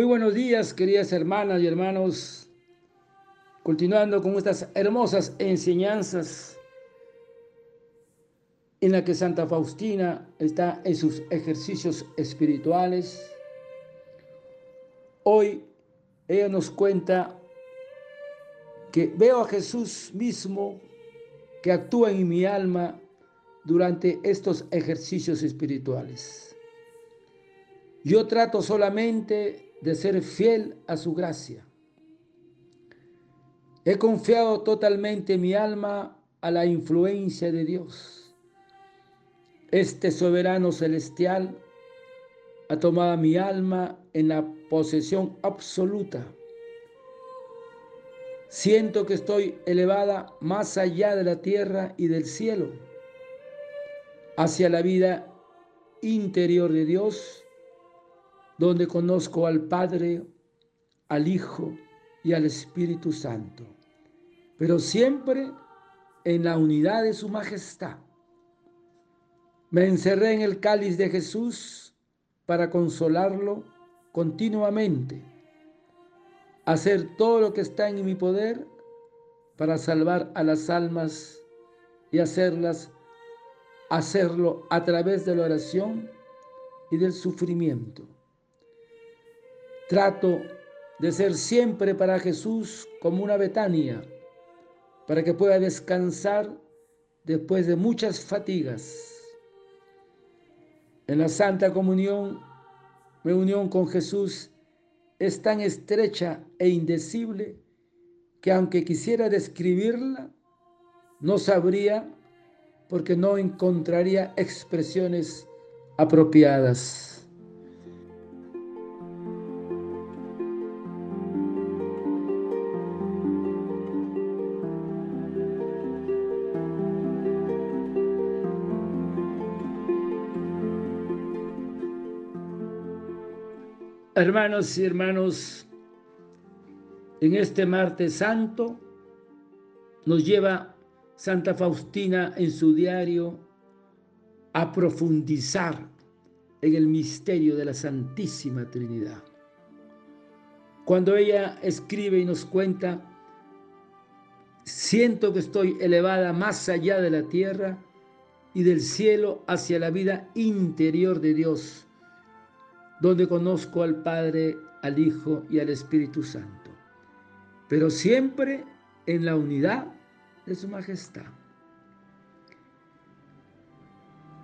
Muy buenos días, queridas hermanas y hermanos. Continuando con estas hermosas enseñanzas en la que Santa Faustina está en sus ejercicios espirituales. Hoy ella nos cuenta que veo a Jesús mismo que actúa en mi alma durante estos ejercicios espirituales. Yo trato solamente de ser fiel a su gracia. He confiado totalmente mi alma a la influencia de Dios. Este soberano celestial ha tomado mi alma en la posesión absoluta. Siento que estoy elevada más allá de la tierra y del cielo, hacia la vida interior de Dios donde conozco al Padre, al Hijo y al Espíritu Santo, pero siempre en la unidad de su majestad. Me encerré en el cáliz de Jesús para consolarlo continuamente, hacer todo lo que está en mi poder para salvar a las almas y hacerlas hacerlo a través de la oración y del sufrimiento. Trato de ser siempre para Jesús como una Betania, para que pueda descansar después de muchas fatigas. En la Santa Comunión, mi unión con Jesús es tan estrecha e indecible que aunque quisiera describirla, no sabría porque no encontraría expresiones apropiadas. Hermanos y hermanos, en este martes santo nos lleva Santa Faustina en su diario a profundizar en el misterio de la Santísima Trinidad. Cuando ella escribe y nos cuenta, siento que estoy elevada más allá de la tierra y del cielo hacia la vida interior de Dios donde conozco al Padre, al Hijo y al Espíritu Santo, pero siempre en la unidad de su majestad.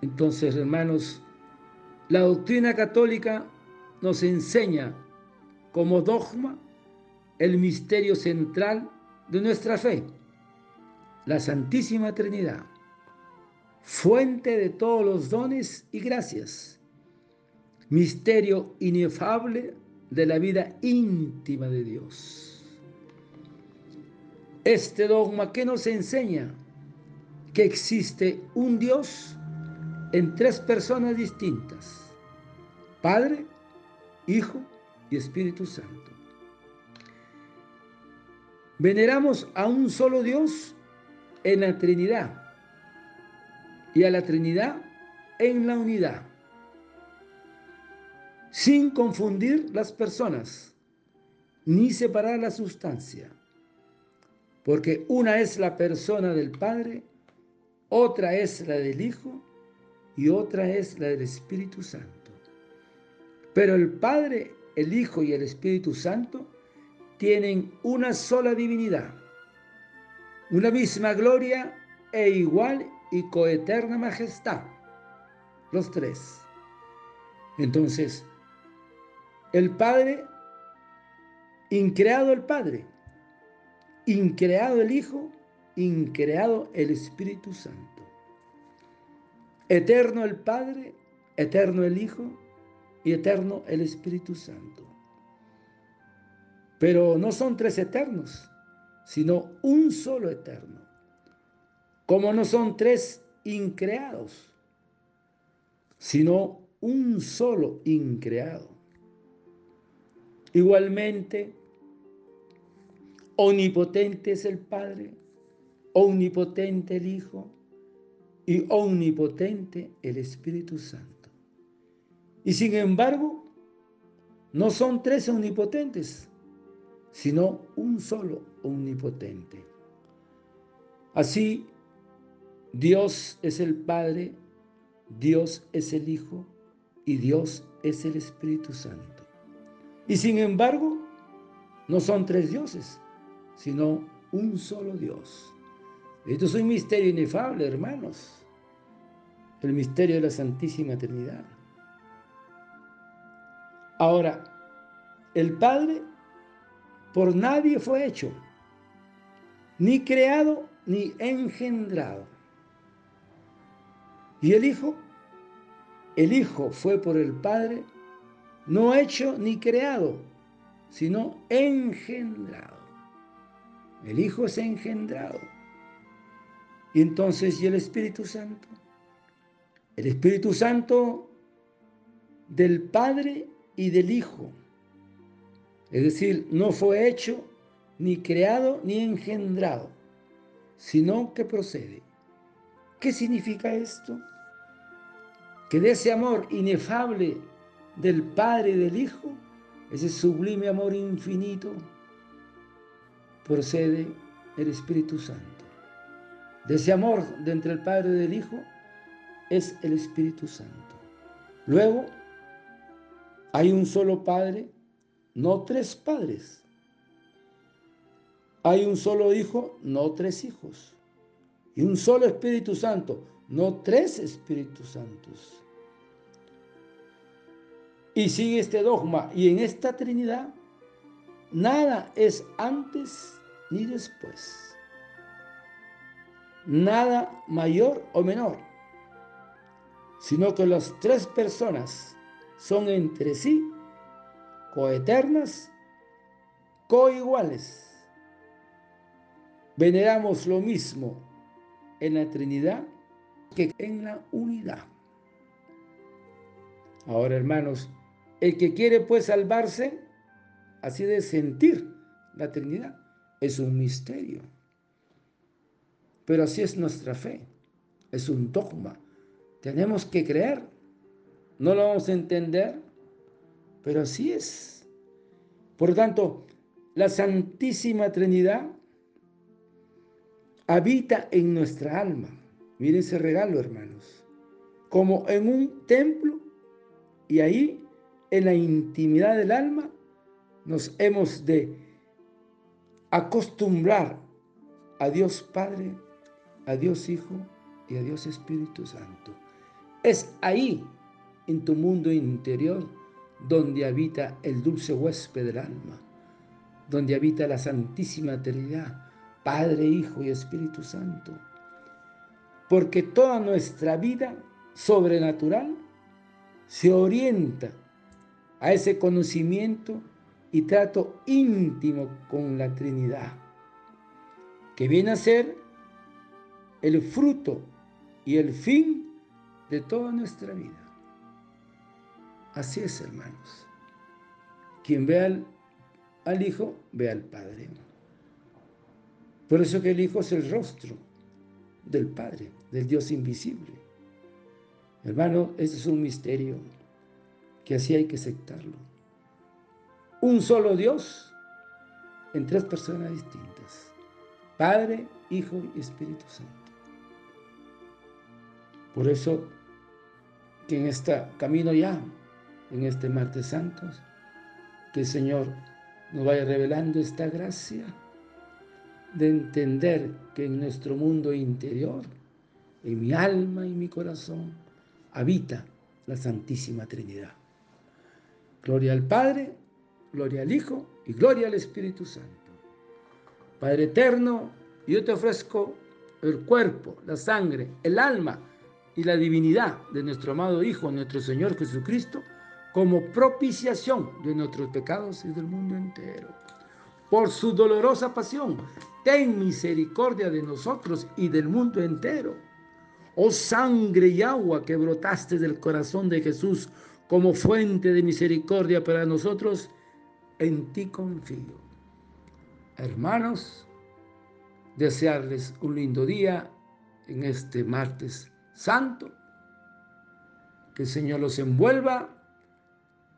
Entonces, hermanos, la doctrina católica nos enseña como dogma el misterio central de nuestra fe, la Santísima Trinidad, fuente de todos los dones y gracias misterio inefable de la vida íntima de Dios. Este dogma que nos enseña que existe un Dios en tres personas distintas, Padre, Hijo y Espíritu Santo. Veneramos a un solo Dios en la Trinidad y a la Trinidad en la unidad sin confundir las personas, ni separar la sustancia, porque una es la persona del Padre, otra es la del Hijo y otra es la del Espíritu Santo. Pero el Padre, el Hijo y el Espíritu Santo tienen una sola divinidad, una misma gloria e igual y coeterna majestad, los tres. Entonces, el Padre, increado el Padre, increado el Hijo, increado el Espíritu Santo. Eterno el Padre, eterno el Hijo y eterno el Espíritu Santo. Pero no son tres eternos, sino un solo eterno. Como no son tres increados, sino un solo increado. Igualmente, omnipotente es el Padre, omnipotente el Hijo y omnipotente el Espíritu Santo. Y sin embargo, no son tres omnipotentes, sino un solo omnipotente. Así, Dios es el Padre, Dios es el Hijo y Dios es el Espíritu Santo. Y sin embargo, no son tres dioses, sino un solo Dios. Esto es un misterio inefable, hermanos. El misterio de la Santísima Trinidad. Ahora, el Padre por nadie fue hecho, ni creado, ni engendrado. Y el Hijo, el Hijo fue por el Padre, no hecho ni creado, sino engendrado. El Hijo es engendrado. Y entonces, ¿y el Espíritu Santo? El Espíritu Santo del Padre y del Hijo. Es decir, no fue hecho, ni creado, ni engendrado, sino que procede. ¿Qué significa esto? Que de ese amor inefable del Padre y del Hijo, ese sublime amor infinito, procede el Espíritu Santo. De ese amor de entre el Padre y el Hijo es el Espíritu Santo. Luego, hay un solo Padre, no tres padres. Hay un solo Hijo, no tres hijos. Y un solo Espíritu Santo, no tres Espíritus Santos. Y sigue este dogma. Y en esta Trinidad, nada es antes ni después. Nada mayor o menor, sino que las tres personas son entre sí coeternas, coiguales. Veneramos lo mismo en la Trinidad que en la unidad. Ahora, hermanos, el que quiere pues salvarse, así de sentir la Trinidad, es un misterio. Pero así es nuestra fe, es un dogma. Tenemos que creer. No lo vamos a entender, pero así es. Por lo tanto, la Santísima Trinidad habita en nuestra alma. Miren ese regalo, hermanos. Como en un templo y ahí, en la intimidad del alma, nos hemos de acostumbrar a Dios Padre, a Dios Hijo y a Dios Espíritu Santo. Es ahí, en tu mundo interior, donde habita el dulce huésped del alma, donde habita la Santísima Trinidad, Padre, Hijo y Espíritu Santo. Porque toda nuestra vida sobrenatural se orienta a ese conocimiento y trato íntimo con la Trinidad, que viene a ser el fruto y el fin de toda nuestra vida. Así es, hermanos. Quien ve al, al, Hijo, ve al Padre. Por eso que el Hijo es el rostro del Padre, del Dios invisible. Hermano, ese es un misterio que así hay que aceptarlo un solo Dios en tres personas distintas. Padre, Hijo y Espíritu Santo. Por eso que en este camino ya, en este martes santos, que el Señor nos vaya revelando esta gracia de entender que en nuestro mundo interior, en mi alma y mi corazón, habita la Santísima Trinidad. Gloria al Padre, gloria al Hijo y gloria al Espíritu Santo. Padre eterno, yo te ofrezco el cuerpo, la sangre, el alma y la divinidad de nuestro amado Hijo, nuestro Señor Jesucristo, como propiciación de nuestros pecados y del mundo entero. Por su dolorosa pasión, ten misericordia de nosotros y del mundo entero oh sangre y agua que brotaste del corazón de Jesús como fuente de misericordia para nosotros, en ti confío. Hermanos, desearles un lindo día en este martes santo. Que el Señor los envuelva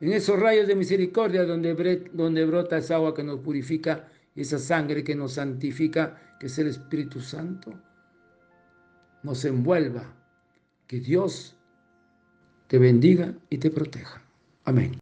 en esos rayos de misericordia donde, donde brota esa agua que nos purifica, esa sangre que nos santifica, que es el Espíritu Santo nos envuelva. Que Dios te bendiga y te proteja. Amén.